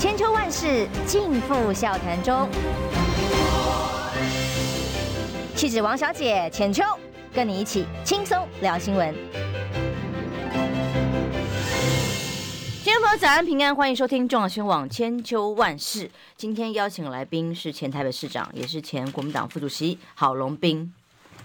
千秋万世尽付笑谈中。气质王小姐浅秋，跟你一起轻松聊新闻。听众朋友早安平安，欢迎收听中央新闻网千秋万世。今天邀请来宾是前台北市长，也是前国民党副主席郝龙斌。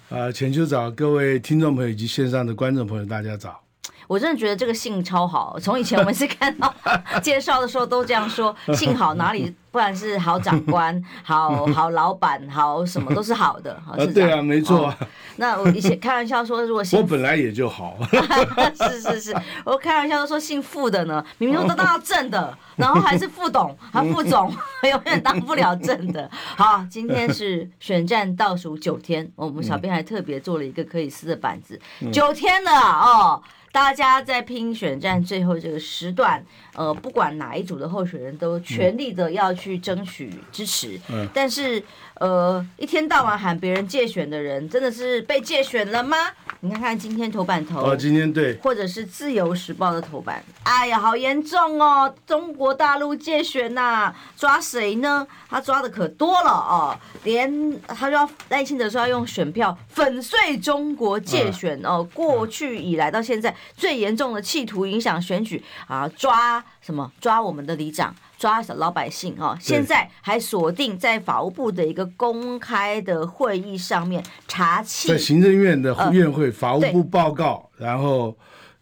啊，浅秋早，各位听众朋友以及线上的观众朋友，大家早。我真的觉得这个姓超好，从以前我们是看到 介绍的时候都这样说，姓好哪里，不管是好长官、好 好老板、好什么都是好的。啊，对啊，没错、哦。那我以前开玩笑说，如果姓我本来也就好。是是是，我开玩笑都说姓傅的呢，明明都当到正的，然后还是副董，还副总，永远当不了正的。好，今天是选战倒数九天，我们小编还特别做了一个可以撕的板子，九天了哦。大家在拼选战最后这个时段，呃，不管哪一组的候选人都全力的要去争取支持，嗯，但是呃，一天到晚喊别人借选的人，真的是被借选了吗？你看看今天头版头，哦，今天对，或者是自由时报的头版，哎呀，好严重哦！中国大陆借选呐、啊，抓谁呢？他抓的可多了哦，连他就要赖清德说要用选票粉碎中国借选哦，过去以来到现在最严重的企图影响选举啊，抓什么？抓我们的里长。抓小老百姓哦，现在还锁定在法务部的一个公开的会议上面查清，在行政院的院会法务部报告，呃、然后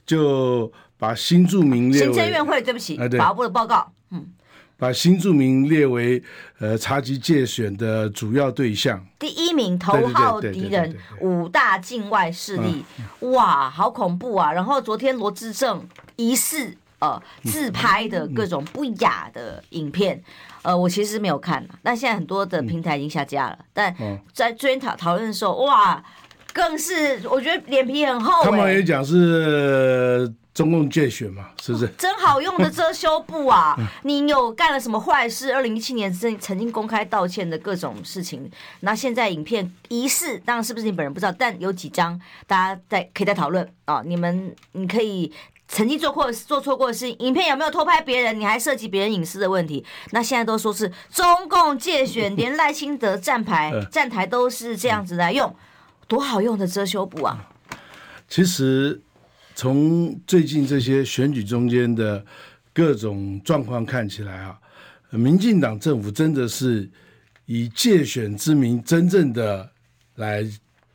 就把新住民列行政院会，对不起，法务部的报告，嗯，把新住民列为呃查缉介选的主要对象，第一名头号敌人五大境外势力，哇，好恐怖啊！然后昨天罗志正疑似。呃，自拍的各种不雅的影片，呃，我其实没有看，但现在很多的平台已经下架了。但在追讨讨论的时候，哇，更是我觉得脸皮很厚。他们也讲是中共介选嘛，是不是？真好用的遮羞布啊！你有干了什么坏事？二零一七年曾曾经公开道歉的各种事情，那现在影片疑似，当然是不是你本人不知道，但有几张大家在可以再讨论啊。你们你可以。曾经做过做错过的事情，影片有没有偷拍别人？你还涉及别人隐私的问题？那现在都说是中共借选，连赖清德站牌站台都是这样子来用，多好用的遮羞布啊！其实从最近这些选举中间的各种状况看起来啊，民进党政府真的是以借选之名，真正的来。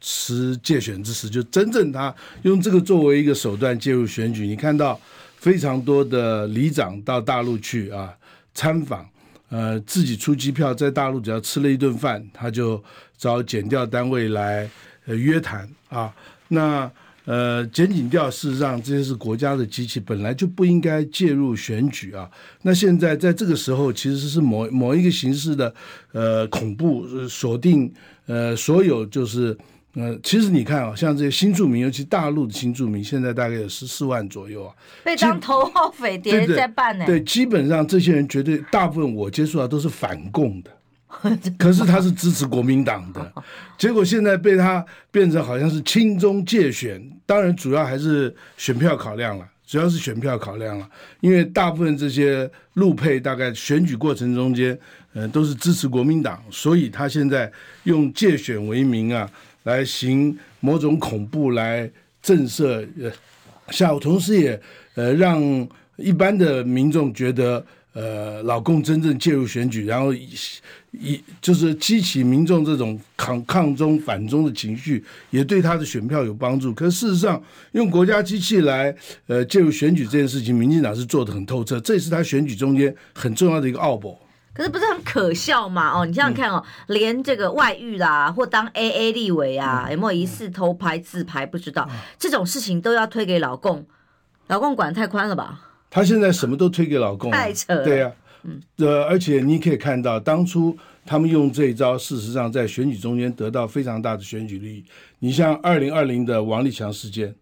持借选之实，就真正他用这个作为一个手段介入选举。你看到非常多的里长到大陆去啊参访，呃，自己出机票，在大陆只要吃了一顿饭，他就找检调单位来呃约谈啊。那呃检警调事实上这些是国家的机器，本来就不应该介入选举啊。那现在在这个时候，其实是某某一个形式的呃恐怖锁定呃所有就是。呃，其实你看啊，像这些新住民，尤其大陆的新住民，现在大概有十四万左右啊，被当头号匪谍在办呢。对，基本上这些人绝对大部分我接触到都是反共的，可是他是支持国民党的，结果现在被他变成好像是亲中介选，当然主要还是选票考量了，主要是选票考量了，因为大部分这些陆配大概选举过程中间，呃，都是支持国民党，所以他现在用介选为名啊。来行某种恐怖来震慑呃，下午同时也呃让一般的民众觉得呃老共真正介入选举，然后以以就是激起民众这种抗抗中反中的情绪，也对他的选票有帮助。可事实上，用国家机器来呃介入选举这件事情，民进党是做得很透彻，这也是他选举中间很重要的一个奥博。可是不是很可笑吗？哦，你想想看哦，嗯、连这个外遇啦，或当 AA 立委啊，嗯、有没有疑似偷拍自拍？不知道、嗯、这种事情都要推给老公，老公管得太宽了吧？他现在什么都推给老公，太扯了。对呀、啊，嗯，呃，而且你可以看到，当初他们用这一招，事实上在选举中间得到非常大的选举利益。你像二零二零的王立强事件，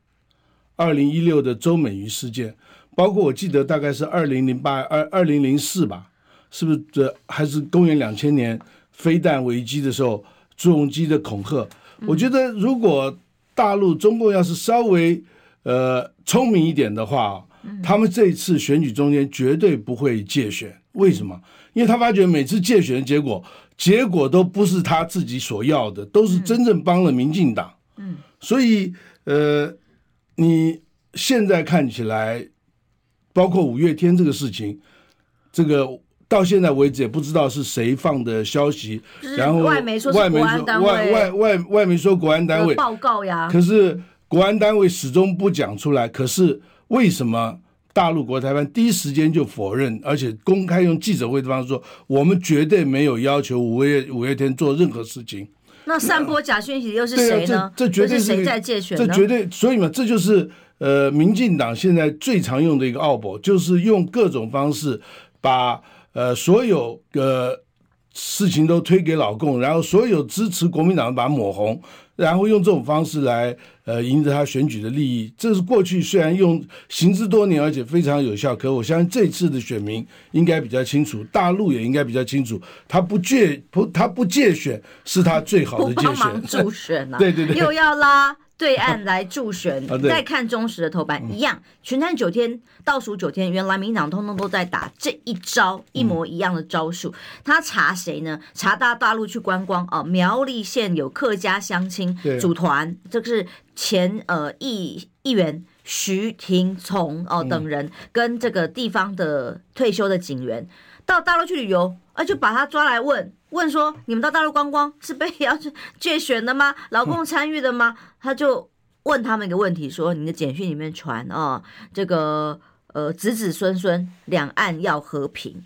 二零一六的周美瑜事件，包括我记得大概是二零零八二二零零四吧。是不是这还是公元两千年飞弹危机的时候，朱镕基的恐吓？我觉得如果大陆中共要是稍微呃聪明一点的话，他们这一次选举中间绝对不会借选。为什么？因为他发觉每次借选的结果，结果都不是他自己所要的，都是真正帮了民进党。嗯，所以呃，你现在看起来，包括五月天这个事情，这个。到现在为止也不知道是谁放的消息，然后外媒说是国安单位，外外外外媒说国安单位报告呀，可是国安单位始终不讲出来。可是为什么大陆国台办第一时间就否认，而且公开用记者会的方式说，我们绝对没有要求五月五月天做任何事情？那散播假讯息又是谁呢？啊、这这绝对是谁在借选？这绝对，所以嘛，这就是呃，民进党现在最常用的一个奥博，就是用各种方式把。呃，所有的事情都推给老共，然后所有支持国民党的把它抹红，然后用这种方式来呃赢得他选举的利益。这是过去虽然用行之多年，而且非常有效，可我相信这次的选民应该比较清楚，大陆也应该比较清楚，他不借不他不借选是他最好的借选。助选啊！对对对，又要拉。对岸来助选，再看中时的头版一样，全战九天倒数九天，原来民党通通都在打这一招一模一样的招数。他查谁呢？查到大陆去观光哦，苗栗县有客家乡亲组团，这个是前呃议议员徐廷从哦等人跟这个地方的退休的警员到大陆去旅游，啊就把他抓来问。问说：“你们到大陆观光是被要去借选的吗？老共参与的吗？”嗯、他就问他们一个问题：说你的简讯里面传啊、哦，这个呃子子孙孙两岸要和平，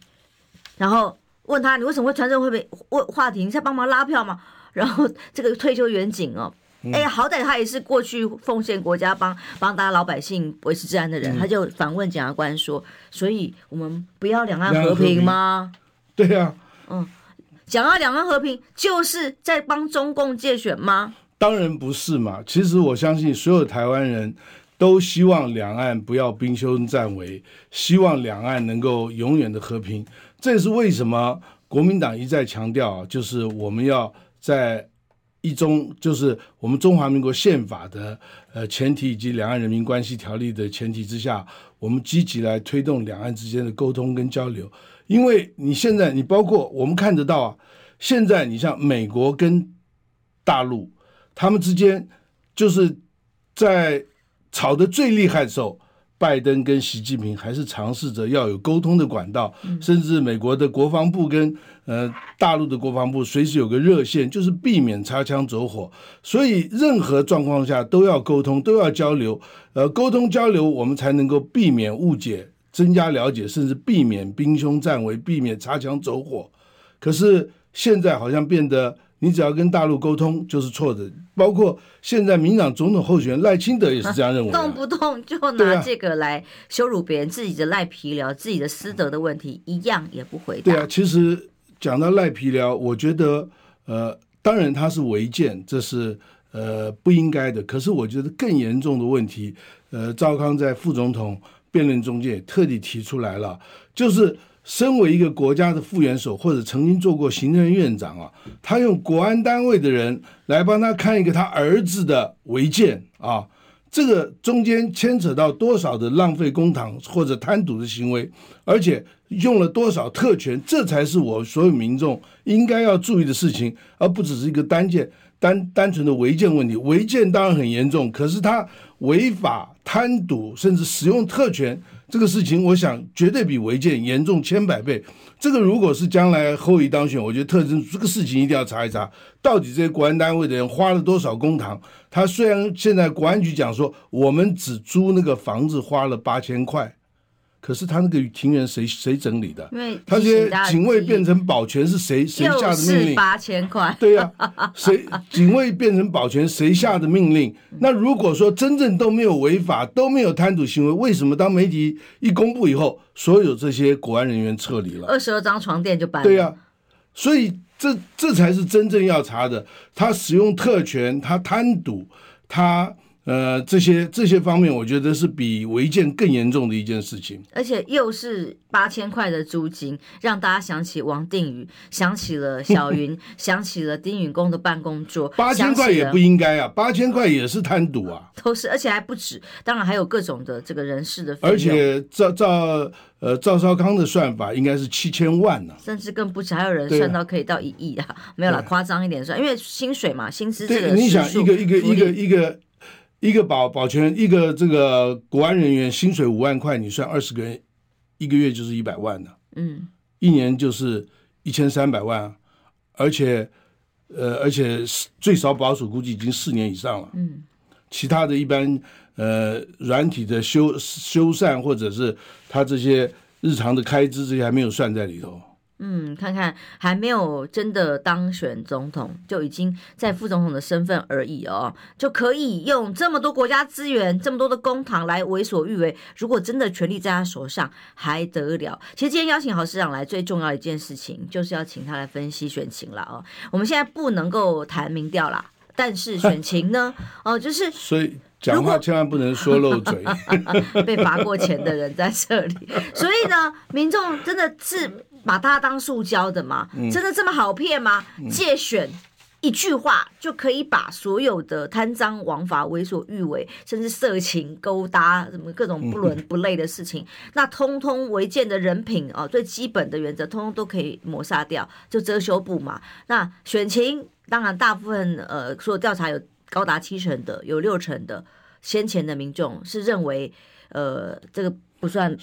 然后问他你为什么会传这个会被问话题？你在帮忙拉票吗？然后这个退休员警哦，哎、嗯，好歹他也是过去奉献国家帮帮大家老百姓维持治安的人，嗯、他就反问检察官说：“所以我们不要两岸和平吗？”对呀、啊，嗯。讲到两岸和平，就是在帮中共借选吗？当然不是嘛。其实我相信，所有台湾人都希望两岸不要兵凶战危，希望两岸能够永远的和平。这也是为什么国民党一再强调，就是我们要在一中，就是我们中华民国宪法的呃前提以及两岸人民关系条例的前提之下，我们积极来推动两岸之间的沟通跟交流。因为你现在，你包括我们看得到啊，现在你像美国跟大陆，他们之间就是在吵得最厉害的时候，拜登跟习近平还是尝试着要有沟通的管道，甚至美国的国防部跟呃大陆的国防部随时有个热线，就是避免擦枪走火。所以任何状况下都要沟通，都要交流，呃，沟通交流，我们才能够避免误解。增加了解，甚至避免兵凶战危，避免擦枪走火。可是现在好像变得，你只要跟大陆沟通就是错的。包括现在民党总统候选人赖清德也是这样认为，动不动就拿这个来羞辱别人，自己的赖皮聊，自己的私德的问题一样也不回答。对啊，其实讲到赖皮聊，我觉得呃，当然他是违建，这是呃不应该的。可是我觉得更严重的问题，呃，赵康在副总统。辩论中间也特地提出来了，就是身为一个国家的副元首，或者曾经做过行政院长啊，他用国安单位的人来帮他看一个他儿子的违建啊，这个中间牵扯到多少的浪费公堂或者贪渎的行为，而且用了多少特权，这才是我所有民众应该要注意的事情，而不只是一个单件单单纯的违建问题。违建当然很严重，可是他。违法贪赌，甚至使用特权，这个事情，我想绝对比违建严重千百倍。这个如果是将来后裔当选，我觉得特征这个事情一定要查一查，到底这些国安单位的人花了多少公堂。他虽然现在国安局讲说，我们只租那个房子花了八千块。可是他那个庭园谁谁整理的？因为他这些警卫变成保全是谁谁下的命令？八千块。对呀、啊，谁警卫变成保全谁下的命令？那如果说真正都没有违法，都没有贪渎行为，为什么当媒体一公布以后，所有这些国安人员撤离了？二十二张床垫就搬了。对呀、啊，所以这这才是真正要查的。他使用特权，他贪渎，他呃，这些这些方面，我觉得是比违建更严重的一件事情。而且又是八千块的租金，让大家想起王定宇，想起了小云，想起了丁允恭的办公桌。八千块也不应该啊，八千块也是贪赌啊。都是，而且还不止，当然还有各种的这个人事的费用。而且照照呃赵少康的算法，应该是七千万呢、啊，甚至更不止，还有人算到可以到一亿啊。没有啦，夸张一点算，因为薪水嘛，薪资这个你想一个一个一个一个。一个保保全一个这个国安人员薪水五万块，你算二十个人，一个月就是一百万呢。嗯，一年就是一千三百万，而且呃，而且最少保守估计已经四年以上了。嗯，其他的一般呃软体的修修缮或者是他这些日常的开支，这些还没有算在里头。嗯，看看还没有真的当选总统，就已经在副总统的身份而已哦，就可以用这么多国家资源、这么多的公堂来为所欲为。如果真的权力在他手上，还得了？其实今天邀请郝市长来，最重要的一件事情就是要请他来分析选情了哦。我们现在不能够谈民调啦，但是选情呢？哦，就是 所以讲话千万不能说漏嘴。被罚过钱的人在这里，所以呢，民众真的是。把他当塑胶的吗？真的这么好骗吗？借选一句话就可以把所有的贪赃枉法、为所欲为，甚至色情勾搭什么各种不伦不类的事情，那通通违建的人品啊，最基本的原则，通通都可以抹杀掉，就遮羞布嘛。那选情当然大部分呃，说调查有高达七成的，有六成的先前的民众是认为呃，这个不算。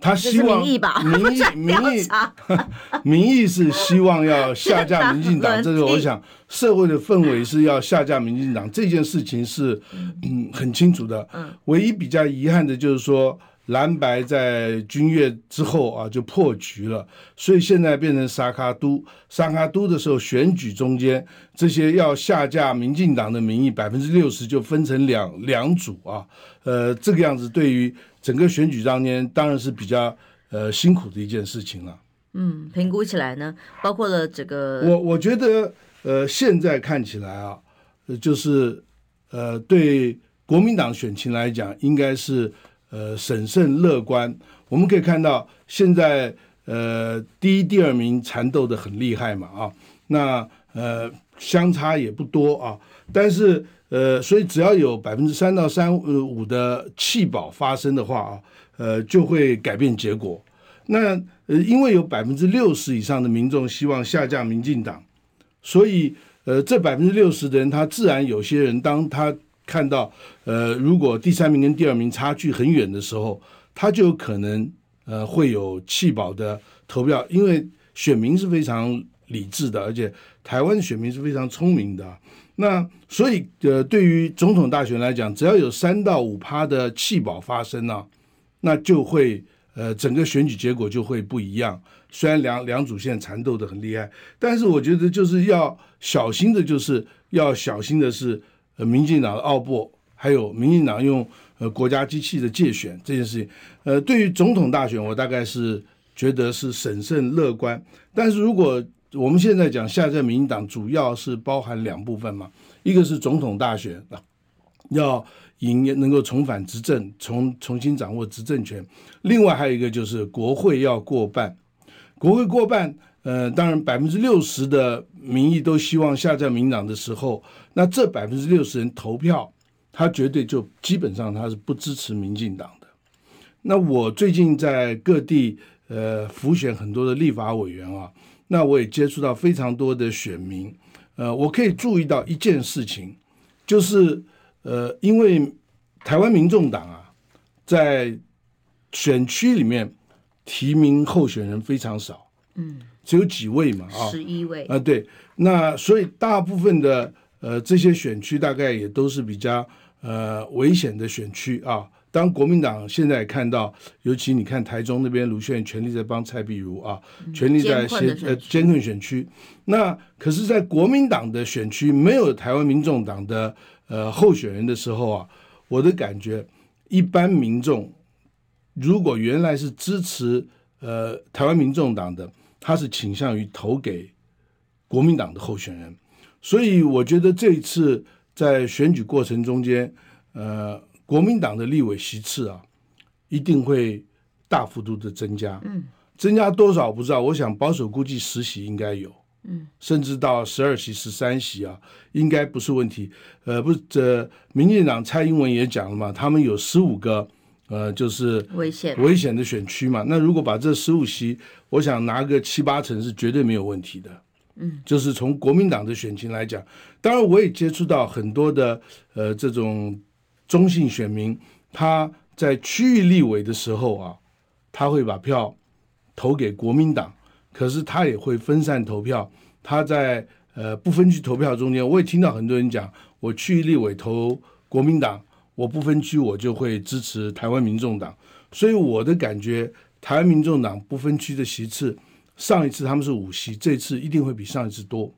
他希望民意吧，民意 民意 民意是希望要下架 民进党，这个我想社会的氛围是要下架民进党这件事情是嗯很清楚的。唯一比较遗憾的就是说蓝白在军乐之后啊就破局了，所以现在变成沙卡都沙卡都的时候选举中间这些要下架民进党的民意百分之六十就分成两两组啊，呃这个样子对于。整个选举当天当然是比较呃辛苦的一件事情了。嗯，评估起来呢，包括了这个，我我觉得呃现在看起来啊，就是呃对国民党选情来讲，应该是呃审慎乐观。我们可以看到现在呃第一、第二名缠斗的很厉害嘛啊，那呃相差也不多啊，但是。呃，所以只要有百分之三到三呃五的弃保发生的话啊，呃，就会改变结果。那呃，因为有百分之六十以上的民众希望下架民进党，所以呃，这百分之六十的人，他自然有些人，当他看到呃，如果第三名跟第二名差距很远的时候，他就有可能呃会有弃保的投票，因为选民是非常理智的，而且台湾选民是非常聪明的。那所以，呃，对于总统大选来讲，只要有三到五趴的弃保发生呢，那就会，呃，整个选举结果就会不一样。虽然两两组现在缠斗得很厉害，但是我觉得就是要小心的，就是要小心的是，民进党的奥步，还有民进党用呃国家机器的介选这件事情。呃，对于总统大选，我大概是觉得是审慎乐观，但是如果我们现在讲下架民进党，主要是包含两部分嘛，一个是总统大选啊，要赢能够重返执政，重重新掌握执政权；另外还有一个就是国会要过半，国会过半，呃，当然百分之六十的民意都希望下架民进党的时候，那这百分之六十人投票，他绝对就基本上他是不支持民进党的。那我最近在各地呃辅选很多的立法委员啊。那我也接触到非常多的选民，呃，我可以注意到一件事情，就是呃，因为台湾民众党啊，在选区里面提名候选人非常少，嗯，只有几位嘛，啊，十一位，啊，对，那所以大部分的呃这些选区大概也都是比较呃危险的选区啊。当国民党现在看到，尤其你看台中那边卢秀燕全力在帮蔡碧如啊，全力在协呃监控选区。那可是，在国民党的选区没有台湾民众党的呃候选人的时候啊，我的感觉，一般民众如果原来是支持呃台湾民众党的，他是倾向于投给国民党的候选人。所以我觉得这一次在选举过程中间。呃，国民党的立委席次啊，一定会大幅度的增加。嗯，增加多少不知道，我想保守估计十席应该有。嗯，甚至到十二席、十三席啊，应该不是问题。呃，不是，这民进党蔡英文也讲了嘛，他们有十五个呃，就是危险危险的选区嘛。那如果把这十五席，我想拿个七八成是绝对没有问题的。嗯，就是从国民党的选情来讲，当然我也接触到很多的呃这种中性选民，他在区域立委的时候啊，他会把票投给国民党。可是他也会分散投票，他在呃不分区投票中间，我也听到很多人讲，我区域立委投国民党，我不分区我就会支持台湾民众党。所以我的感觉，台湾民众党不分区的席次，上一次他们是五席，这次一定会比上一次多，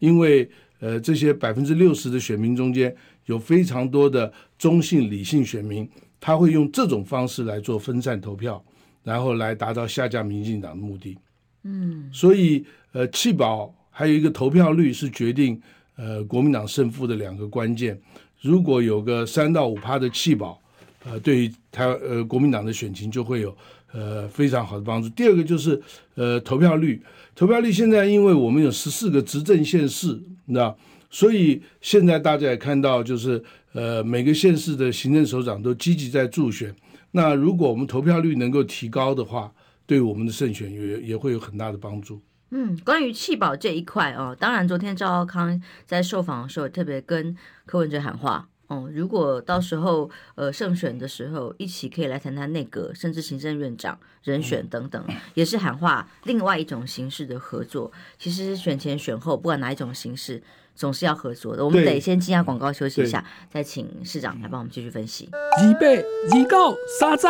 因为呃这些百分之六十的选民中间有非常多的中性理性选民，他会用这种方式来做分散投票，然后来达到下架民进党的目的。嗯，所以呃，弃保还有一个投票率是决定呃国民党胜负的两个关键。如果有个三到五趴的弃保，呃，对于台呃国民党的选情就会有呃非常好的帮助。第二个就是呃投票率，投票率现在因为我们有十四个执政县市，那所以现在大家也看到就是呃每个县市的行政首长都积极在助选。那如果我们投票率能够提高的话，对我们的胜选也也会有很大的帮助。嗯，关于弃保这一块哦，当然昨天赵少康在受访的时候特别跟柯文哲喊话哦，如果到时候呃胜选的时候一起可以来谈谈内阁甚至行政院长人选等等，也是喊话另外一种形式的合作。其实选前选后不管哪一种形式，总是要合作的。我们得先进下广告休息一下，再请市长来帮我们继续分析。预备，二九三十。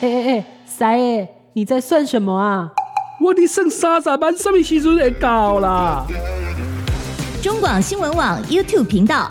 哎哎哎，三爷，你在算什么啊？我的剩三十万，什么时阵会到啦？中广新闻网 YouTube 频道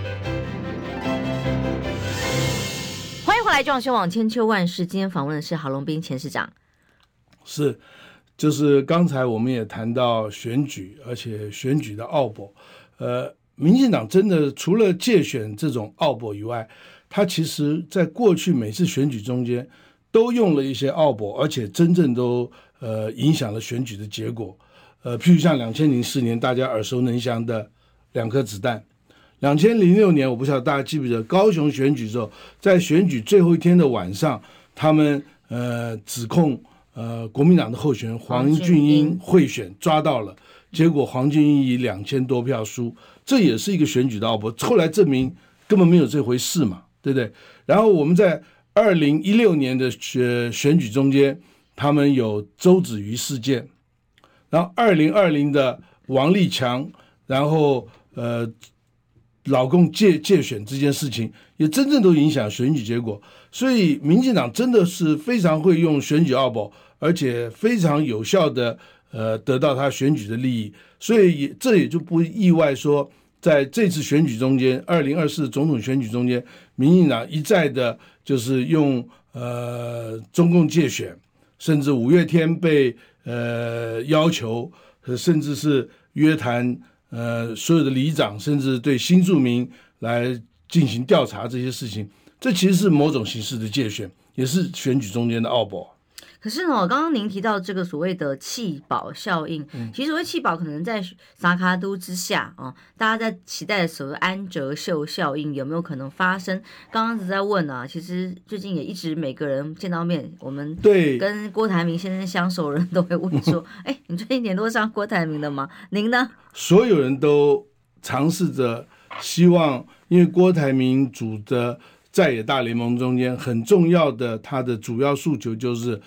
来，中广新闻网千秋万世。今天访问的是郝龙斌前市长。是，就是刚才我们也谈到选举，而且选举的奥博。呃，民进党真的除了借选这种奥博以外，他其实在过去每次选举中间。都用了一些奥博，而且真正都呃影响了选举的结果。呃，譬如像两千零四年大家耳熟能详的两颗子弹，两千零六年我不晓得大家记不记得高雄选举的时候，在选举最后一天的晚上，他们呃指控呃国民党的候选人黄俊英贿选抓到了，结果黄俊英以两千多票输，这也是一个选举的奥博。后来证明根本没有这回事嘛，对不对？然后我们在。二零一六年的选选举中间，他们有周子瑜事件，然后二零二零的王立强，然后呃，老共借借选这件事情，也真正都影响选举结果。所以，民进党真的是非常会用选举奥博，而且非常有效的呃得到他选举的利益。所以也这也就不意外说，在这次选举中间，二零二四总统选举中间，民进党一再的。就是用呃中共借选，甚至五月天被呃要求，甚至是约谈呃所有的里长，甚至对新住民来进行调查这些事情，这其实是某种形式的界选，也是选举中间的奥博。可是呢，刚刚您提到这个所谓的气保效应，嗯、其实所谓气保可能在三脚督之下啊，大家在期待的所谓安哲秀效应有没有可能发生？刚刚一直在问啊，其实最近也一直每个人见到面，我们对跟郭台铭先生相熟的人都会问说：“ 哎，你最近联络上郭台铭的吗？您呢？”所有人都尝试着希望，因为郭台铭组的在野大联盟中间很重要的，他的主要诉求就是。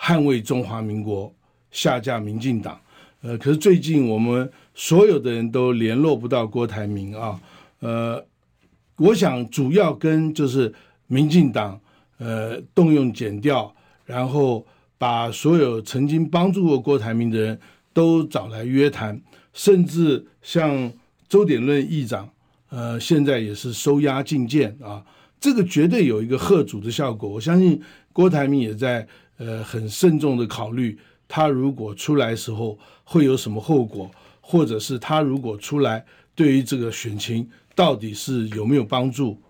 捍卫中华民国，下架民进党。呃，可是最近我们所有的人都联络不到郭台铭啊。呃，我想主要跟就是民进党呃动用检调，然后把所有曾经帮助过郭台铭的人都找来约谈，甚至像周点论议长，呃，现在也是收押进见啊，这个绝对有一个贺阻的效果。我相信郭台铭也在呃很慎重的考虑，他如果出来时候会有什么后果，或者是他如果出来对于这个选情到底是有没有帮助。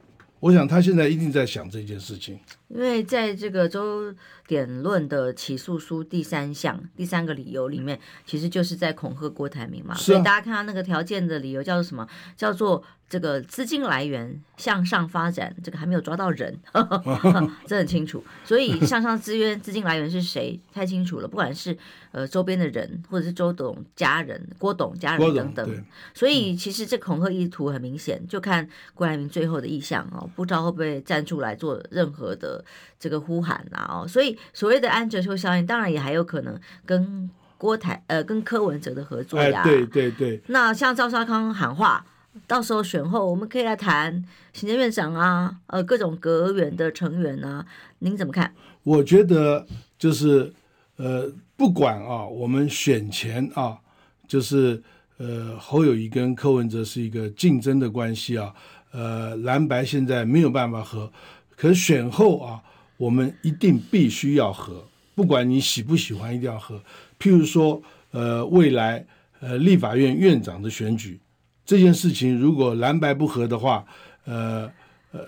我想他现在一定在想这件事情，因为在这个周点论的起诉书第三项第三个理由里面，其实就是在恐吓郭台铭嘛。所以大家看到那个条件的理由叫做什么？叫做这个资金来源向上发展，这个还没有抓到人，呵 呵这很清楚。所以向上资源资金来源是谁？太清楚了。不管是呃周边的人，或者是周董家人、郭董家人等等。所以其实这恐吓意图很明显，就看郭台铭最后的意向哦。不知道会不会站出来做任何的这个呼喊啊？哦，所以所谓的安哲秀效应，当然也还有可能跟郭台呃跟柯文哲的合作呀。哎，对对对。那像赵少康喊话，到时候选后我们可以来谈行政院长啊，呃各种阁员的成员啊，您怎么看？我觉得就是呃不管啊，我们选前啊，就是呃侯友谊跟柯文哲是一个竞争的关系啊。呃，蓝白现在没有办法合，可是选后啊，我们一定必须要合，不管你喜不喜欢，一定要合。譬如说，呃，未来呃立法院院长的选举这件事情，如果蓝白不合的话，呃呃，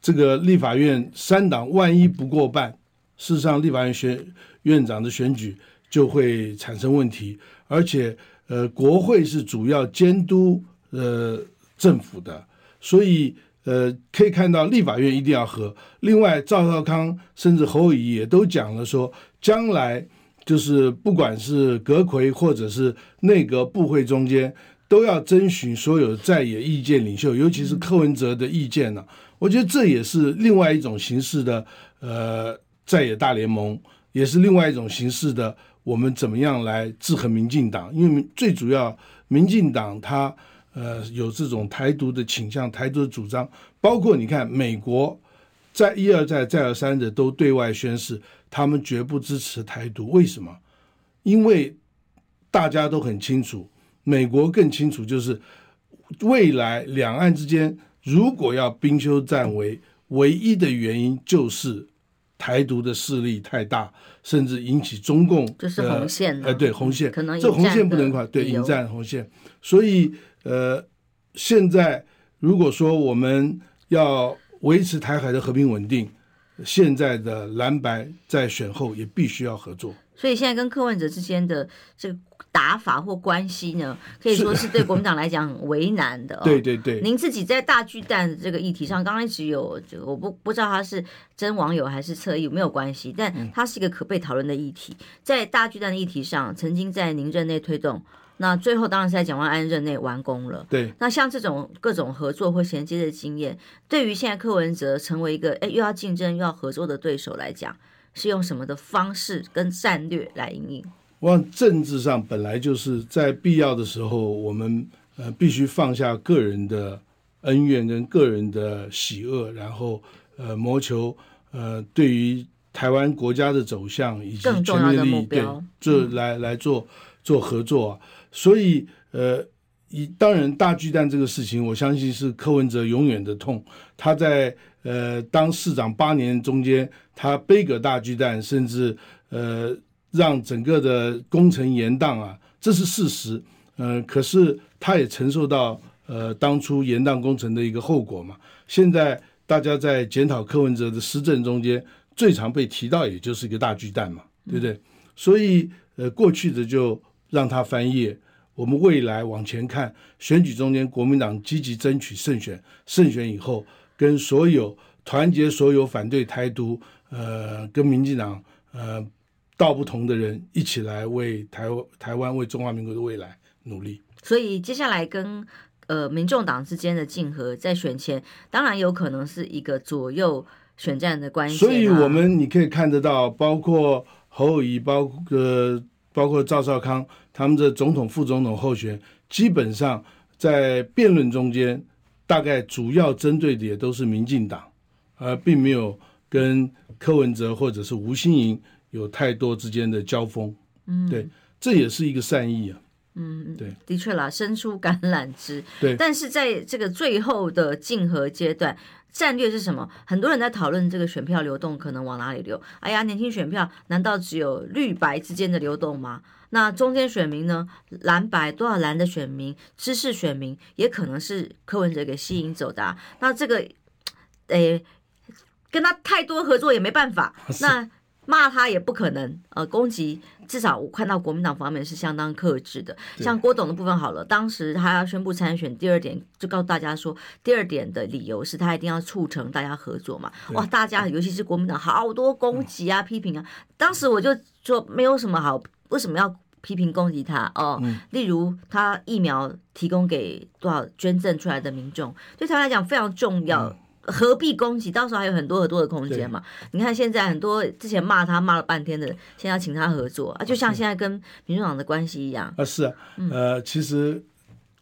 这个立法院三党万一不过半，事实上立法院选院长的选举就会产生问题，而且呃，国会是主要监督呃政府的。所以，呃，可以看到立法院一定要和。另外，赵少康甚至侯友宜也都讲了说，将来就是不管是阁揆或者是内阁部会中间，都要征询所有在野意见领袖，尤其是柯文哲的意见呢、我觉得这也是另外一种形式的，呃，在野大联盟，也是另外一种形式的，我们怎么样来制衡民进党？因为最主要，民进党它。呃，有这种台独的倾向，台独的主张，包括你看，美国在一而再、再而三的都对外宣示，他们绝不支持台独。为什么？因为大家都很清楚，美国更清楚，就是未来两岸之间如果要兵修战危，唯一的原因就是台独的势力太大，甚至引起中共就是红线。呃，对红线，可能这红线不能跨，对，引战红线，所以。呃，现在如果说我们要维持台海的和平稳定，现在的蓝白在选后也必须要合作。所以现在跟柯文哲之间的这个打法或关系呢，可以说是对国民党来讲很为难的、哦。对 对对。您自己在大巨蛋的这个议题上，刚刚一直有这个，我不不知道他是真网友还是侧翼，没有关系，但它是一个可被讨论的议题。嗯、在大巨蛋的议题上，曾经在您任内推动。那最后当然是在蒋万安任内完工了。对。那像这种各种合作或衔接的经验，对于现在柯文哲成为一个哎又要竞争又要合作的对手来讲，是用什么的方式跟战略来应应？我想政治上本来就是在必要的时候，我们呃必须放下个人的恩怨跟个人的喜恶，然后呃谋求呃对于台湾国家的走向以及全面利益，更重要的目标，这来来做做合作啊。所以，呃，以当然大巨蛋这个事情，我相信是柯文哲永远的痛。他在呃当市长八年中间，他背个大巨蛋，甚至呃让整个的工程延宕啊，这是事实。呃，可是他也承受到呃当初延宕工程的一个后果嘛。现在大家在检讨柯文哲的施政中间，最常被提到也就是一个大巨蛋嘛，对不对？所以呃过去的就让他翻页。我们未来往前看，选举中间，国民党积极争取胜选，胜选以后，跟所有团结所有反对台独，呃，跟民进党呃道不同的人一起来为台台湾为中华民国的未来努力。所以接下来跟呃民众党之间的竞合，在选前当然有可能是一个左右选战的关系。所以我们你可以看得到，包括侯友宜，包括。呃包括赵少康，他们的总统、副总统候选，基本上在辩论中间，大概主要针对的也都是民进党，而并没有跟柯文哲或者是吴欣盈有太多之间的交锋。嗯，对，这也是一个善意啊。嗯，对，的确啦，伸出橄榄枝。对，但是在这个最后的竞合阶段，战略是什么？很多人在讨论这个选票流动可能往哪里流。哎呀，年轻选票难道只有绿白之间的流动吗？那中间选民呢？蓝白多少蓝的选民、知识选民，也可能是柯文哲给吸引走的啊。那这个，诶，跟他太多合作也没办法。那。骂他也不可能，呃，攻击至少我看到国民党方面是相当克制的。像郭董的部分好了，当时他要宣布参选，第二点就告诉大家说，第二点的理由是他一定要促成大家合作嘛。哇，大家尤其是国民党好多攻击啊、批评啊。当时我就说没有什么好，为什么要批评攻击他哦？例如他疫苗提供给多少捐赠出来的民众，对他来讲非常重要。何必攻击？到时候还有很多很多的空间嘛。你看现在很多之前骂他骂了半天的，现在要请他合作啊，就像现在跟民主党的关系一样啊。是啊，呃，其实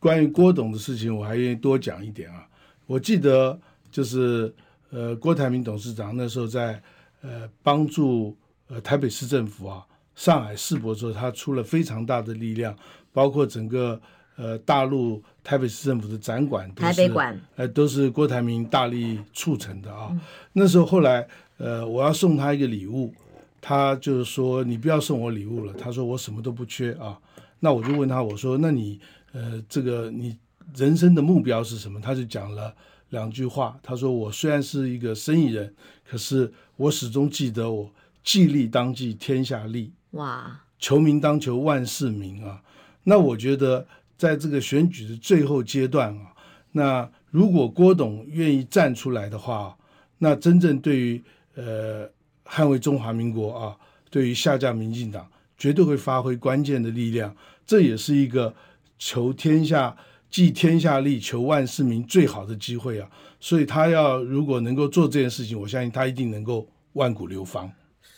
关于郭董的事情，我还愿意多讲一点啊。我记得就是呃，郭台铭董事长那时候在呃帮助呃台北市政府啊，上海世博的时候，他出了非常大的力量，包括整个。呃，大陆台北市政府的展馆，台北馆，呃，都是郭台铭大力促成的啊。嗯、那时候后来，呃，我要送他一个礼物，他就是说你不要送我礼物了，他说我什么都不缺啊。那我就问他，我说那你呃，这个你人生的目标是什么？他就讲了两句话，他说我虽然是一个生意人，可是我始终记得我既利当计天下利，哇，求名当求万世名啊。那我觉得。在这个选举的最后阶段啊，那如果郭董愿意站出来的话，那真正对于呃捍卫中华民国啊，对于下架民进党，绝对会发挥关键的力量。这也是一个求天下、济天下利、求万世名最好的机会啊！所以他要如果能够做这件事情，我相信他一定能够万古流芳。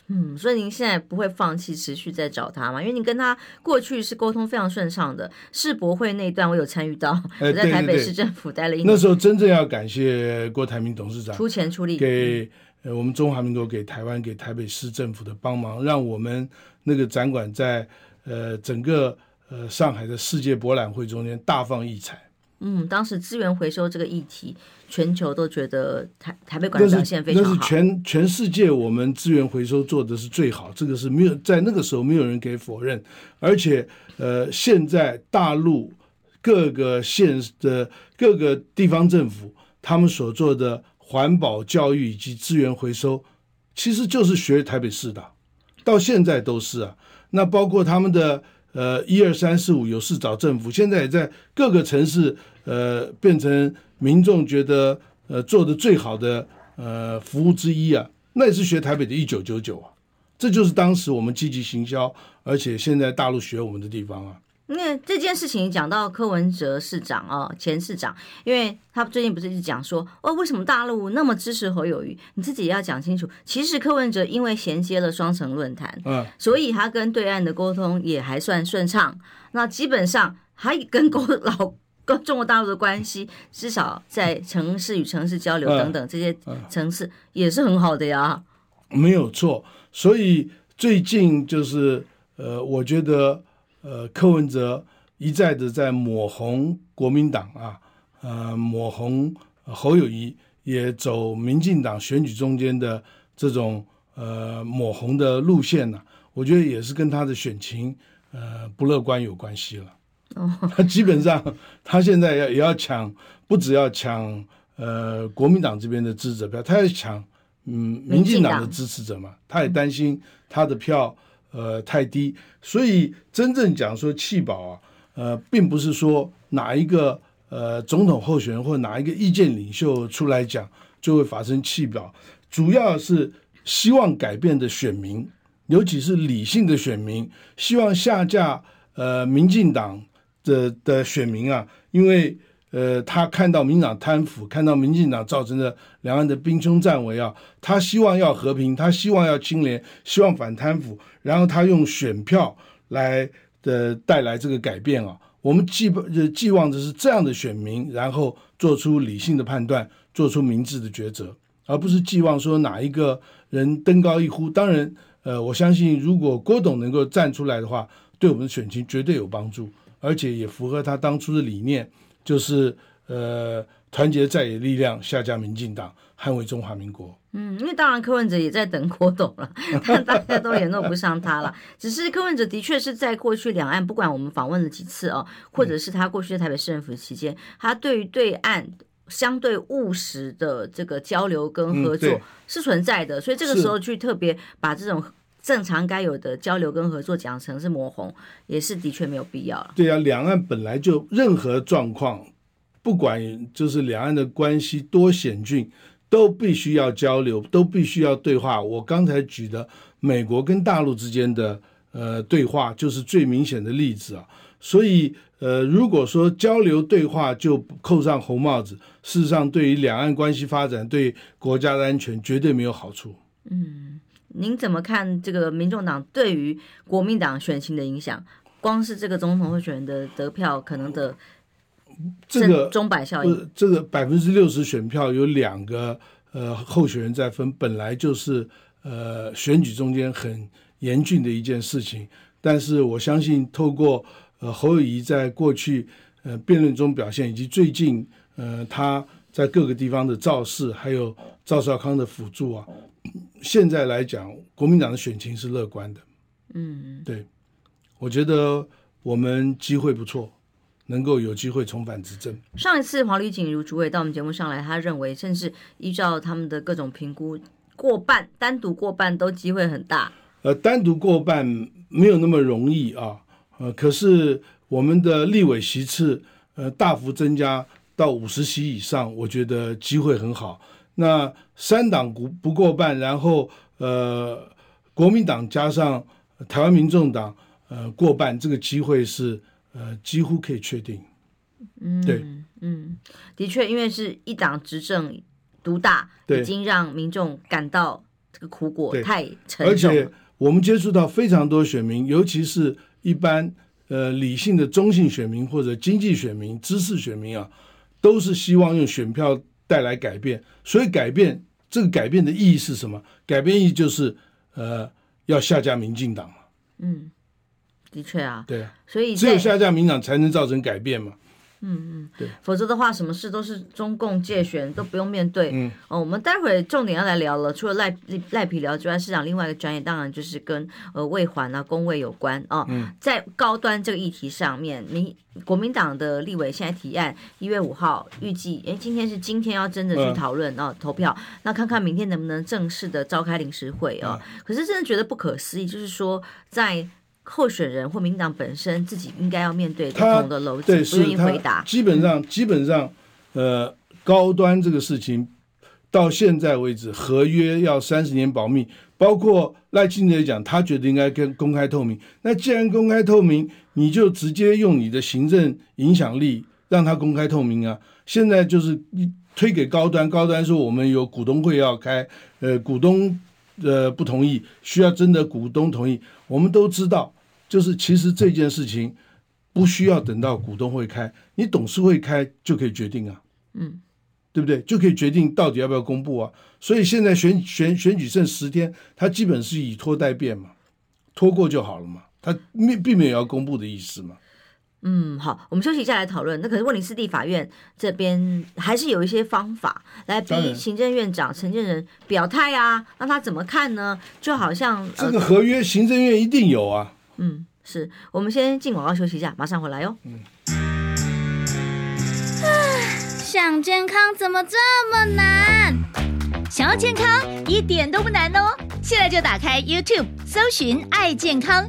嗯，所以您现在不会放弃持续在找他吗？因为你跟他过去是沟通非常顺畅的。世博会那一段我有参与到，我在台北市政府待了一年。那时候真正要感谢郭台铭董事长出钱出力，给呃我们中华民国、给台湾、给台北市政府的帮忙，让我们那个展馆在呃整个呃上海的世界博览会中间大放异彩。嗯，当时资源回收这个议题，全球都觉得台台北馆表现非常好。那是全全世界我们资源回收做的是最好，这个是没有在那个时候没有人可以否认。而且，呃，现在大陆各个县的各个地方政府，他们所做的环保教育以及资源回收，其实就是学台北市的，到现在都是啊。那包括他们的呃一二三四五有事找政府，现在也在各个城市。呃，变成民众觉得呃做的最好的呃服务之一啊，那也是学台北的一九九九啊，这就是当时我们积极行销，而且现在大陆学我们的地方啊。那这件事情讲到柯文哲市长啊，前市长，因为他最近不是一直讲说，哦，为什么大陆那么支持侯友宜？你自己也要讲清楚。其实柯文哲因为衔接了双城论坛，嗯，所以他跟对岸的沟通也还算顺畅。那基本上还跟沟老。跟中国大陆的关系，至少在城市与城市交流等等这些城市也是很好的呀。没有错，所以最近就是呃，我觉得呃，柯文哲一再的在抹红国民党啊，呃，抹红侯友谊，也走民进党选举中间的这种呃抹红的路线呢、啊。我觉得也是跟他的选情呃不乐观有关系了。他基本上，他现在要也要抢，不只要抢呃国民党这边的支持者票，他要抢嗯民进党的支持者嘛，他也担心他的票呃太低，所以真正讲说弃保啊，呃，并不是说哪一个呃总统候选人或哪一个意见领袖出来讲就会发生弃保，主要是希望改变的选民，尤其是理性的选民，希望下架呃民进党。的的选民啊，因为呃，他看到民党贪腐，看到民进党造成的两岸的兵凶战危啊，他希望要和平，他希望要清廉，希望反贪腐，然后他用选票来的带来这个改变啊。我们寄不，呃寄望的是这样的选民，然后做出理性的判断，做出明智的抉择。而不是寄望说哪一个人登高一呼。当然，呃，我相信如果郭董能够站出来的话，对我们的选情绝对有帮助，而且也符合他当初的理念，就是呃，团结在野力量，下架民进党，捍卫中华民国。嗯，因为当然柯文哲也在等郭董了，但 大家都联络不上他了。只是柯文哲的确是在过去两岸，不管我们访问了几次哦，或者是他过去在台北市政府期间，他对于对岸相对务实的这个交流跟合作是存在的，所以这个时候去特别把这种正常该有的交流跟合作讲成是抹红，也是的确没有必要了。对啊，两岸本来就任何状况，不管就是两岸的关系多险峻。都必须要交流，都必须要对话。我刚才举的美国跟大陆之间的呃对话，就是最明显的例子啊。所以呃，如果说交流对话就扣上红帽子，事实上对于两岸关系发展、对国家的安全绝对没有好处。嗯，您怎么看这个民众党对于国民党选情的影响？光是这个总统候选人的得票可能的。这个钟摆效应，这个百分之六十选票有两个呃候选人在分，本来就是呃选举中间很严峻的一件事情。但是我相信，透过呃侯友谊在过去呃辩论中表现，以及最近呃他在各个地方的造势，还有赵少康的辅助啊，现在来讲，国民党的选情是乐观的。嗯，对，我觉得我们机会不错。能够有机会重返执政。上一次黄丽锦如主委到我们节目上来，他认为甚至依照他们的各种评估，过半单独过半都机会很大。呃，单独过半没有那么容易啊。呃，可是我们的立委席次呃大幅增加到五十席以上，我觉得机会很好。那三党不不过半，然后呃国民党加上台湾民众党呃过半，这个机会是。呃，几乎可以确定，嗯，对，嗯，的确，因为是一党执政独大，已经让民众感到这个苦果太沉重。而且我们接触到非常多选民，尤其是一般呃理性的中性选民或者经济选民、知识选民啊，都是希望用选票带来改变。所以改变这个改变的意义是什么？改变意义就是呃要下架民进党嘛。嗯。的确啊，对啊，所以只有下架民党才能造成改变嘛。嗯嗯，对，否则的话，什么事都是中共介选，都不用面对。嗯，哦，我们待会儿重点要来聊了，除了赖赖皮聊之外，市长另外一个专业当然就是跟呃卫环啊、公卫有关啊。哦、嗯，在高端这个议题上面，民国民党的立委现在提案，一月五号预计，哎，今天是今天要真的去讨论啊、嗯哦、投票，那看看明天能不能正式的召开临时会啊、哦嗯。可是真的觉得不可思议，就是说在。候选人或民进党本身自己应该要面对不同的逻辑，不愿意回答。基本上，基本上，呃，高端这个事情到现在为止，合约要三十年保密，包括赖清德讲，他觉得应该跟公开透明。那既然公开透明，你就直接用你的行政影响力让他公开透明啊。现在就是推给高端，高端说我们有股东会要开，呃，股东呃不同意，需要征得股东同意。我们都知道。就是其实这件事情不需要等到股东会开，你董事会开就可以决定啊，嗯，对不对？就可以决定到底要不要公布啊。所以现在选选选举剩十天，他基本是以拖待变嘛，拖过就好了嘛，他并并没有要公布的意思嘛。嗯，好，我们休息一下来讨论。那可是威尼斯地法院这边还是有一些方法来逼行政院长陈建仁表态啊，让他怎么看呢？就好像这个合约，行政院一定有啊。嗯，是我们先进广告休息一下，马上回来哟。嗯。想健康怎么这么难？想要健康一点都不难哦！现在就打开 YouTube，搜寻“爱健康”，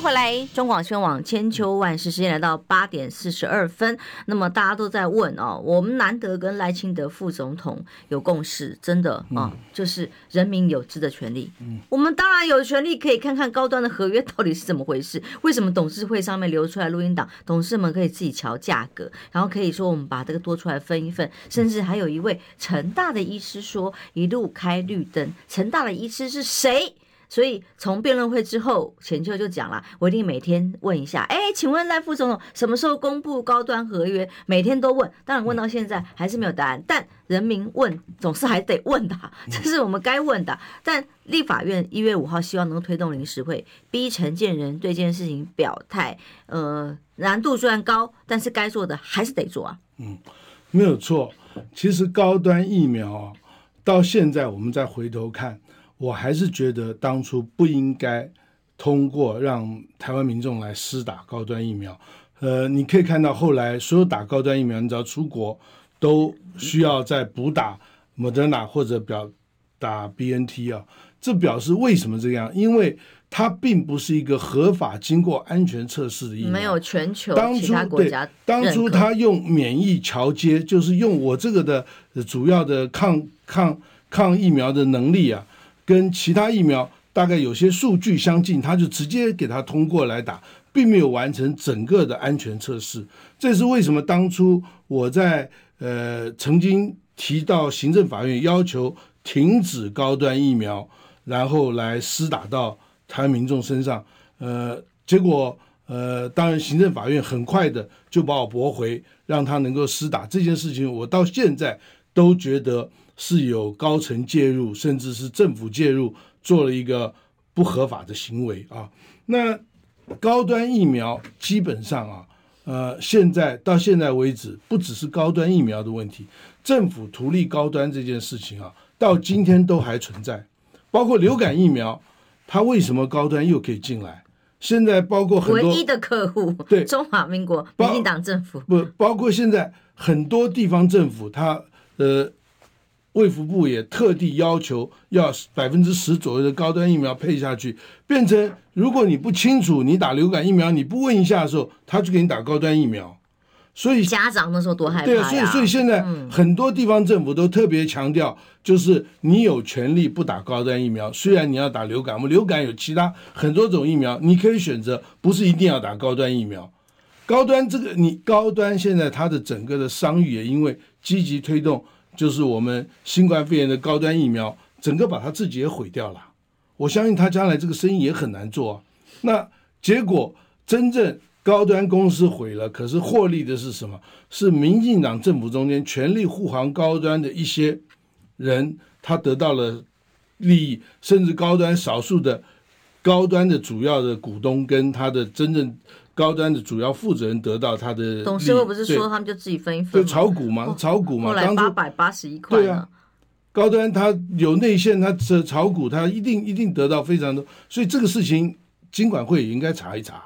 回来，中广新闻网千秋万世，时间来到八点四十二分。那么大家都在问哦，我们难得跟赖清德副总统有共识，真的啊、哦，就是人民有知的权利。嗯，我们当然有权利可以看看高端的合约到底是怎么回事，为什么董事会上面流出来录音档，董事们可以自己瞧价格，然后可以说我们把这个多出来分一分，甚至还有一位成大的医师说一路开绿灯，成大的医师是谁？所以从辩论会之后，浅秋就讲了，我一定每天问一下，哎，请问赖副总统什么时候公布高端合约？每天都问，当然问到现在还是没有答案。但人民问总是还得问的，这是我们该问的。但立法院一月五号希望能够推动临时会，逼陈建仁对这件事情表态。呃，难度虽然高，但是该做的还是得做啊。嗯，没有错。其实高端疫苗啊，到现在我们再回头看。我还是觉得当初不应该通过让台湾民众来施打高端疫苗。呃，你可以看到后来所有打高端疫苗，你只要出国都需要再补打莫德纳或者表打 BNT 啊。这表示为什么这样？因为它并不是一个合法经过安全测试的疫苗。没有全球其他国家当初对，当初他用免疫桥接，就是用我这个的主要的抗抗抗疫苗的能力啊。跟其他疫苗大概有些数据相近，他就直接给他通过来打，并没有完成整个的安全测试。这是为什么？当初我在呃曾经提到行政法院要求停止高端疫苗，然后来施打到台湾民众身上，呃，结果呃，当然行政法院很快的就把我驳回，让他能够施打这件事情，我到现在都觉得。是有高层介入，甚至是政府介入，做了一个不合法的行为啊。那高端疫苗基本上啊，呃，现在到现在为止，不只是高端疫苗的问题，政府图利高端这件事情啊，到今天都还存在。包括流感疫苗，它为什么高端又可以进来？现在包括很多唯一的客户，对中华民国民进党政府，不包括现在很多地方政府，它呃。卫福部也特地要求要百分之十左右的高端疫苗配下去，变成如果你不清楚你打流感疫苗，你不问一下的时候，他就给你打高端疫苗。所以家长那时候多害怕。对啊，所以所以现在很多地方政府都特别强调，就是你有权利不打高端疫苗，虽然你要打流感，我们流感有其他很多种疫苗，你可以选择，不是一定要打高端疫苗。高端这个你高端现在它的整个的商誉也因为积极推动。就是我们新冠肺炎的高端疫苗，整个把他自己也毁掉了。我相信他将来这个生意也很难做。那结果真正高端公司毁了，可是获利的是什么？是民进党政府中间全力护航高端的一些人，他得到了利益，甚至高端少数的高端的主要的股东跟他的真正。高端的主要负责人得到他的董事会不是说他们就自己分一分？就炒股嘛，炒股嘛。后来八百八十一块。对啊，高端他有内线，他这炒股，他一定一定得到非常多。所以这个事情，金管会也应该查一查，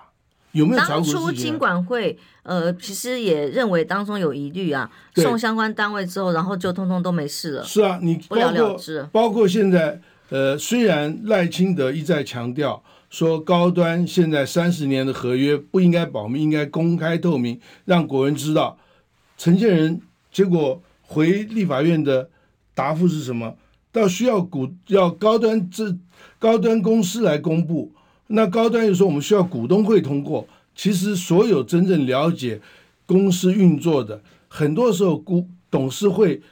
有没有？当初金管会呃，其实也认为当中有疑虑啊，送相关单位之后，然后就通通都没事了。是啊，你不了了之。包括现在呃，虽然赖清德一再强调。说高端现在三十年的合约不应该保密，应该公开透明，让国人知道。承建人结果回立法院的答复是什么？到需要股要高端这高端公司来公布，那高端又说我们需要股东会通过。其实所有真正了解公司运作的，很多时候股董事会、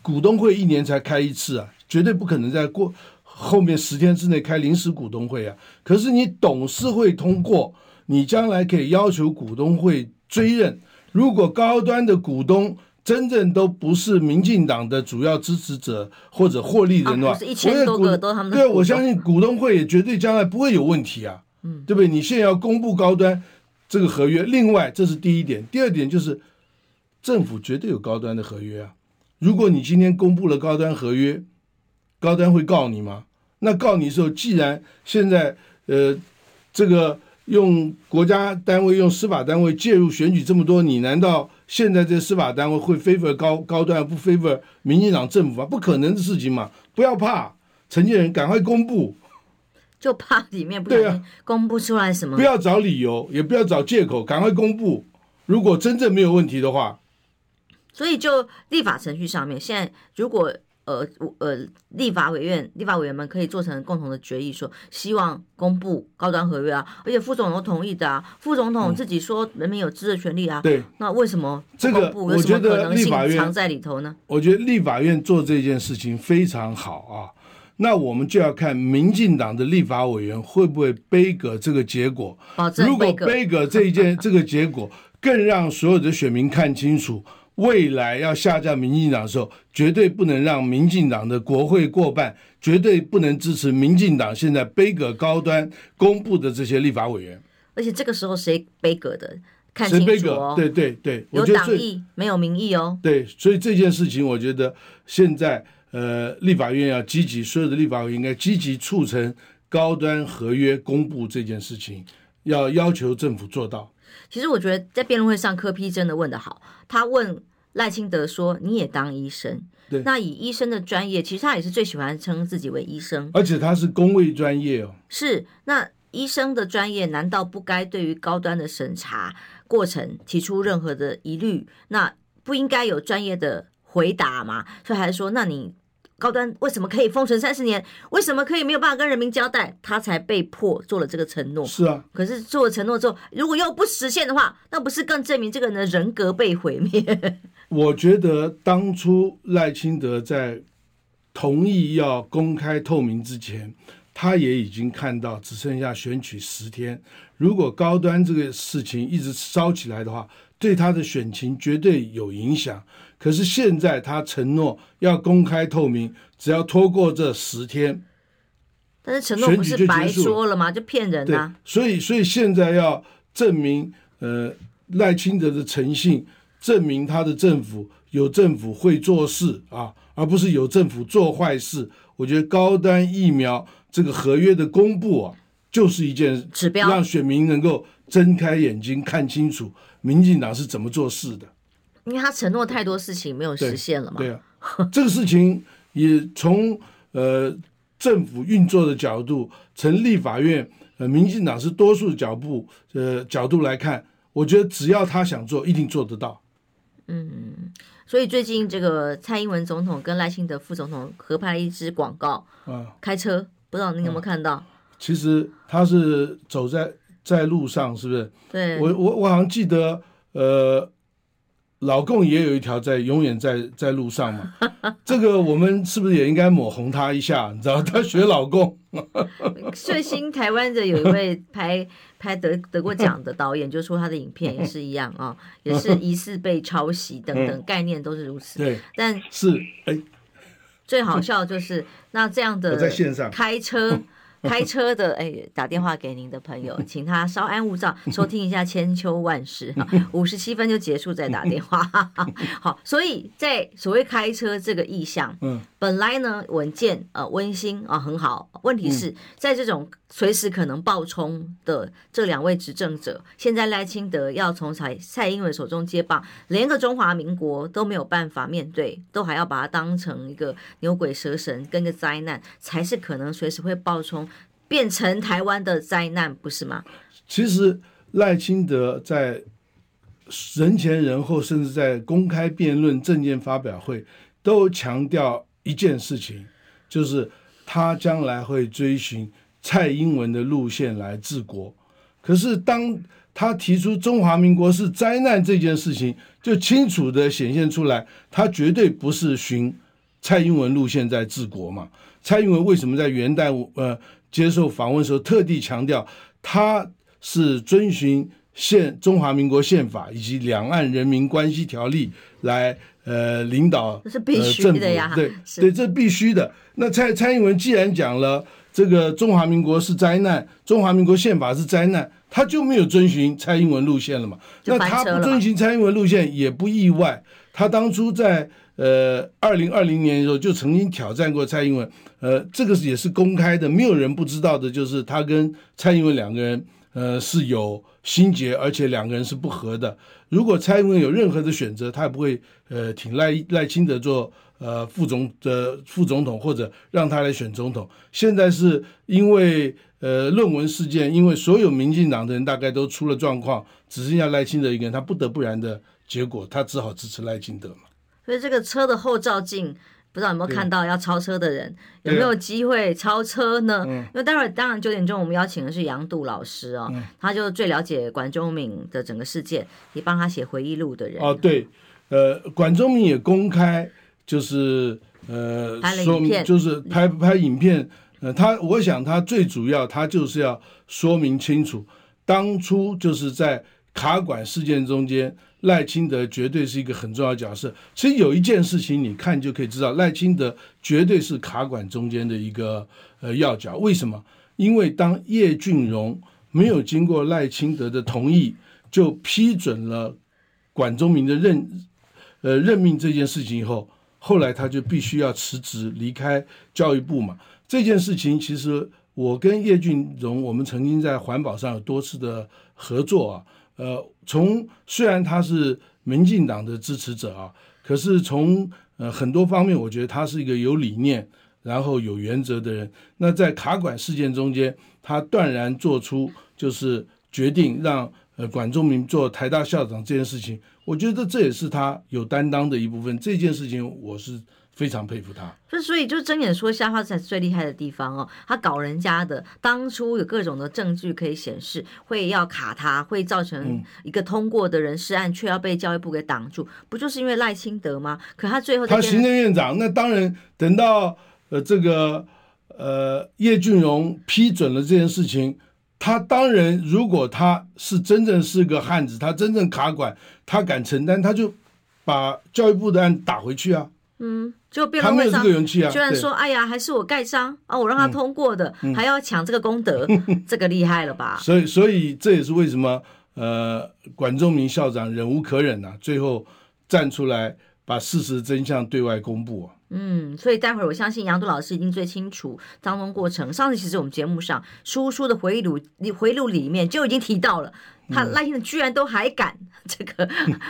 股东会一年才开一次啊，绝对不可能再过。后面十天之内开临时股东会啊，可是你董事会通过，你将来可以要求股东会追认。如果高端的股东真正都不是民进党的主要支持者或者获利人的话，一千多个都他们对，我相信股东会也绝对将来不会有问题啊，嗯，对不对？你现在要公布高端这个合约，另外这是第一点，第二点就是政府绝对有高端的合约啊。如果你今天公布了高端合约，高端会告你吗？那告你的时候，既然现在呃，这个用国家单位、用司法单位介入选举这么多，你难道现在这司法单位会 favor 高高端，不 favor 民进党政府啊？不可能的事情嘛！不要怕，承建人赶快公布。就怕里面不小对啊公布出来什么。不要找理由，也不要找借口，赶快公布。如果真正没有问题的话，所以就立法程序上面，现在如果呃呃立法委员立法委员们可以做成共同的决议，说希望公布高端合约啊，而且副总统都同意的啊，副总统自己说人民有知的权利啊，对，那为什么不这个我觉得可能性立法院藏在里头呢？我觉得立法院做这件事情非常好啊。那我们就要看民进党的立法委员会不会背革这个结果。如果背革背革这一件 这个结果，更让所有的选民看清楚，未来要下架民进党的时候，绝对不能让民进党的国会过半，绝对不能支持民进党现在背阁高端公布的这些立法委员。而且这个时候谁背阁的？看？清楚哦。对对对，我有党意没有民意哦。对，所以这件事情，我觉得现在呃，立法院要积极，所有的立法委员应该积极促成高端合约公布这件事情，要要求政府做到。其实我觉得在辩论会上，柯 P 真的问得好。他问赖清德说：“你也当医生？对那以医生的专业，其实他也是最喜欢称自己为医生。而且他是公卫专业哦。是，那医生的专业难道不该对于高端的审查过程提出任何的疑虑？那不应该有专业的回答吗？所以还是说，那你？”高端为什么可以封存三十年？为什么可以没有办法跟人民交代？他才被迫做了这个承诺。是啊，可是做了承诺之后，如果又不实现的话，那不是更证明这个人的人格被毁灭？我觉得当初赖清德在同意要公开透明之前，他也已经看到只剩下选举十天，如果高端这个事情一直烧起来的话，对他的选情绝对有影响。可是现在他承诺要公开透明，只要拖过这十天，但是承诺不是白说了吗？就骗人啊！所以，所以现在要证明呃赖清德的诚信，证明他的政府有政府会做事啊，而不是有政府做坏事。我觉得高端疫苗这个合约的公布啊，就是一件指标，让选民能够睁开眼睛看清楚民进党是怎么做事的。因为他承诺太多事情没有实现了嘛。对，对啊，这个事情也从呃政府运作的角度，成立法院呃民进党是多数的脚步呃角度来看，我觉得只要他想做，一定做得到。嗯，所以最近这个蔡英文总统跟赖清德副总统合拍了一支广告啊，开车，不知道你有没有看到？其实他是走在在路上，是不是？对，我我我好像记得呃。老共也有一条在永远在在路上嘛，这个我们是不是也应该抹红他一下？你知道他学老共。最新台湾的有一位拍 拍得得过奖的导演，就说他的影片也是一样啊，也是疑似被抄袭等等概念都是如此。对，但是哎，最好笑就是那这样的在线上开车。开车的哎，打电话给您的朋友，请他稍安勿躁，收听一下千秋万世哈，五十七分就结束再打电话。好，所以在所谓开车这个意象，嗯，本来呢稳健呃温馨啊很好，问题是在这种随时可能爆冲的这两位执政者，现在赖清德要从蔡蔡英文手中接棒，连个中华民国都没有办法面对，都还要把它当成一个牛鬼蛇神跟个灾难，才是可能随时会爆冲。变成台湾的灾难，不是吗？其实赖清德在人前人后，甚至在公开辩论、政见发表会，都强调一件事情，就是他将来会追寻蔡英文的路线来治国。可是当他提出中华民国是灾难这件事情，就清楚的显现出来，他绝对不是循蔡英文路线在治国嘛。蔡英文为什么在元旦呃？接受访问的时候，特地强调他是遵循宪中华民国宪法以及两岸人民关系条例来呃领导，这是必须的呀，呃、对是对，这必须的。那蔡蔡英文既然讲了这个中华民国是灾难，中华民国宪法是灾难，他就没有遵循蔡英文路线了嘛？那他不遵循蔡英文路线也不意外。他当初在呃二零二零年的时候就曾经挑战过蔡英文。呃，这个也是公开的，没有人不知道的，就是他跟蔡英文两个人，呃，是有心结，而且两个人是不和的。如果蔡英文有任何的选择，他也不会呃挺赖赖清德做呃副总的副总统，或者让他来选总统。现在是因为呃论文事件，因为所有民进党的人大概都出了状况，只剩下赖清德一个人，他不得不然的结果，他只好支持赖清德嘛。所以这个车的后照镜。不知道有没有看到要超车的人，有没有机会超车呢？嗯、因为待会儿当然九点钟我们邀请的是杨杜老师哦，嗯、他就最了解管中敏的整个事件，也帮他写回忆录的人。哦，对，呃，管中敏也公开就是呃拍了影片，就是拍拍影片。呃，他我想他最主要他就是要说明清楚，当初就是在卡管事件中间。赖清德绝对是一个很重要的角色。其实有一件事情，你看就可以知道，赖清德绝对是卡管中间的一个呃要角。为什么？因为当叶俊荣没有经过赖清德的同意，就批准了管中明的任呃任命这件事情以后，后来他就必须要辞职离开教育部嘛。这件事情其实我跟叶俊荣，我们曾经在环保上有多次的合作啊。呃，从虽然他是民进党的支持者啊，可是从呃很多方面，我觉得他是一个有理念，然后有原则的人。那在卡管事件中间，他断然做出就是决定让呃管中闵做台大校长这件事情，我觉得这也是他有担当的一部分。这件事情我是。非常佩服他，就所以就睁眼说瞎话才是最厉害的地方哦。他搞人家的，当初有各种的证据可以显示会要卡他，会造成一个通过的人事案，却要被教育部给挡住，不就是因为赖清德吗？可他最后他行政院长，那当然等到呃这个呃叶俊荣批准了这件事情，他当然如果他是真正是个汉子，他真正卡管，他敢承担，他就把教育部的案打回去啊。嗯，就辩论会上，居然说：“哎呀，还是我盖章啊，我让他通过的，嗯、还要抢这个功德，嗯、这个厉害了吧？”所以，所以这也是为什么呃，管仲明校长忍无可忍呐、啊，最后站出来把事实真相对外公布啊。嗯，所以待会儿我相信杨渡老师一定最清楚当中过程。上次其实我们节目上叔叔的回忆录，回忆录里面就已经提到了，他赖清德居然都还敢 这个。嗯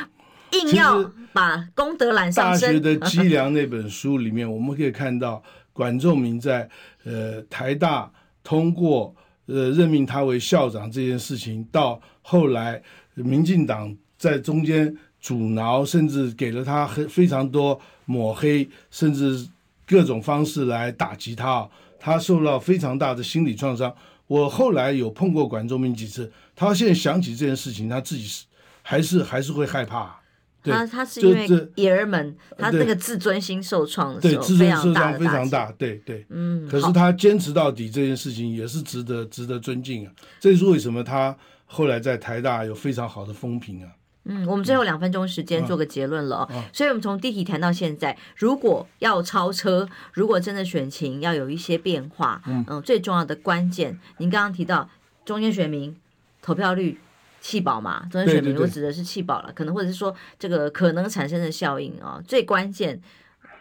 硬要把功德揽上身。大学的脊梁那本书里面，我们可以看到管仲明在呃台大通过呃任命他为校长这件事情，到后来民进党在中间阻挠，甚至给了他很非常多抹黑，甚至各种方式来打击他，他受到非常大的心理创伤。我后来有碰过管中明几次，他现在想起这件事情，他自己是还是还是会害怕。他他是因为爷儿们，他那个自尊心受创的时候，自尊受伤非常大，对对，嗯。可是他坚持到底这件事情也是值得值得尊敬啊。这是为什么他后来在台大有非常好的风评啊。嗯，我们最后两分钟时间做个结论了。所以我们从第一题谈到现在，如果要超车，如果真的选情要有一些变化，嗯，最重要的关键，您刚刚提到中间选民投票率。弃保嘛，中间选民我指的是弃保了，可能或者是说这个可能产生的效应啊、哦，最关键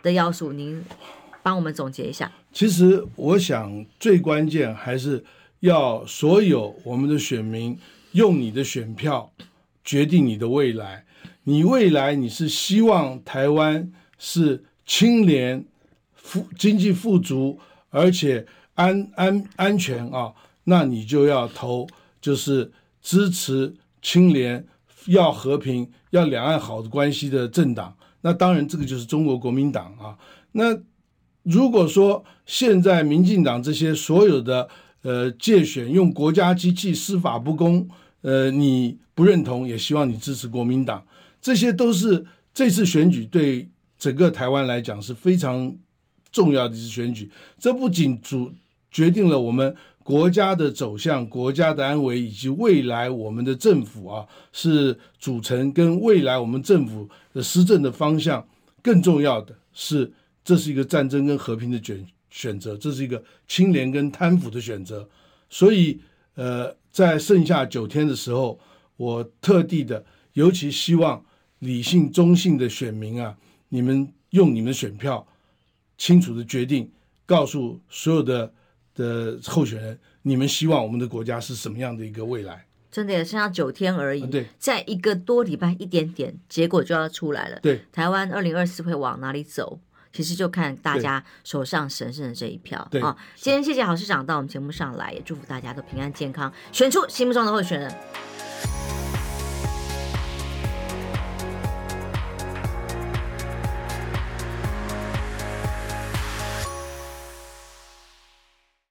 的要素，您帮我们总结一下。其实我想最关键还是要所有我们的选民用你的选票决定你的未来。你未来你是希望台湾是清廉、富经济富足，而且安安安全啊，那你就要投就是。支持清廉、要和平、要两岸好的关系的政党，那当然这个就是中国国民党啊。那如果说现在民进党这些所有的呃界选用国家机器司法不公，呃你不认同，也希望你支持国民党，这些都是这次选举对整个台湾来讲是非常重要的一次选举。这不仅主决定了我们。国家的走向、国家的安危以及未来我们的政府啊，是组成跟未来我们政府的施政的方向。更重要的是，这是一个战争跟和平的选选择，这是一个清廉跟贪腐的选择。所以，呃，在剩下九天的时候，我特地的，尤其希望理性中性的选民啊，你们用你们的选票，清楚的决定，告诉所有的。的候选人，你们希望我们的国家是什么样的一个未来？真的也剩下九天而已。啊、对，在一个多礼拜一点点，结果就要出来了。对，台湾二零二四会往哪里走？其实就看大家手上神圣的这一票对啊。今天谢谢郝市长到我们节目上来，也祝福大家都平安健康，选出心目中的候选人。